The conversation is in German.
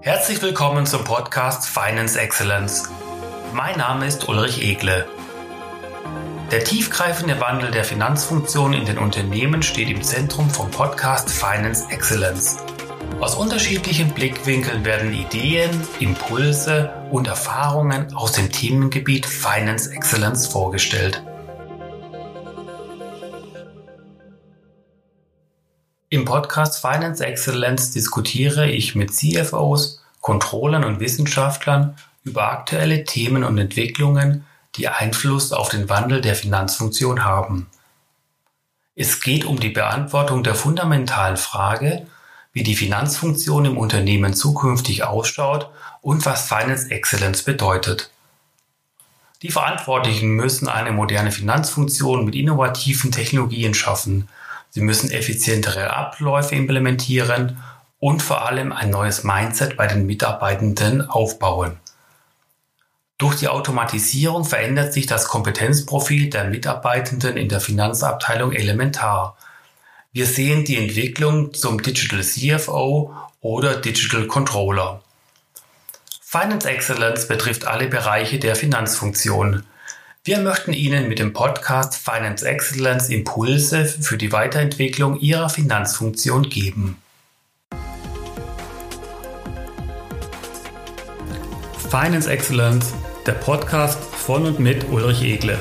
Herzlich willkommen zum Podcast Finance Excellence. Mein Name ist Ulrich Egle. Der tiefgreifende Wandel der Finanzfunktion in den Unternehmen steht im Zentrum vom Podcast Finance Excellence. Aus unterschiedlichen Blickwinkeln werden Ideen, Impulse und Erfahrungen aus dem Themengebiet Finance Excellence vorgestellt. Im Podcast Finance Excellence diskutiere ich mit CFOs, Controllern und Wissenschaftlern über aktuelle Themen und Entwicklungen, die Einfluss auf den Wandel der Finanzfunktion haben. Es geht um die Beantwortung der fundamentalen Frage, wie die Finanzfunktion im Unternehmen zukünftig ausschaut und was Finance Excellence bedeutet. Die Verantwortlichen müssen eine moderne Finanzfunktion mit innovativen Technologien schaffen. Sie müssen effizientere Abläufe implementieren und vor allem ein neues Mindset bei den Mitarbeitenden aufbauen. Durch die Automatisierung verändert sich das Kompetenzprofil der Mitarbeitenden in der Finanzabteilung elementar. Wir sehen die Entwicklung zum Digital CFO oder Digital Controller. Finance Excellence betrifft alle Bereiche der Finanzfunktion. Wir möchten Ihnen mit dem Podcast Finance Excellence Impulse für die Weiterentwicklung Ihrer Finanzfunktion geben. Finance Excellence, der Podcast von und mit Ulrich Egle.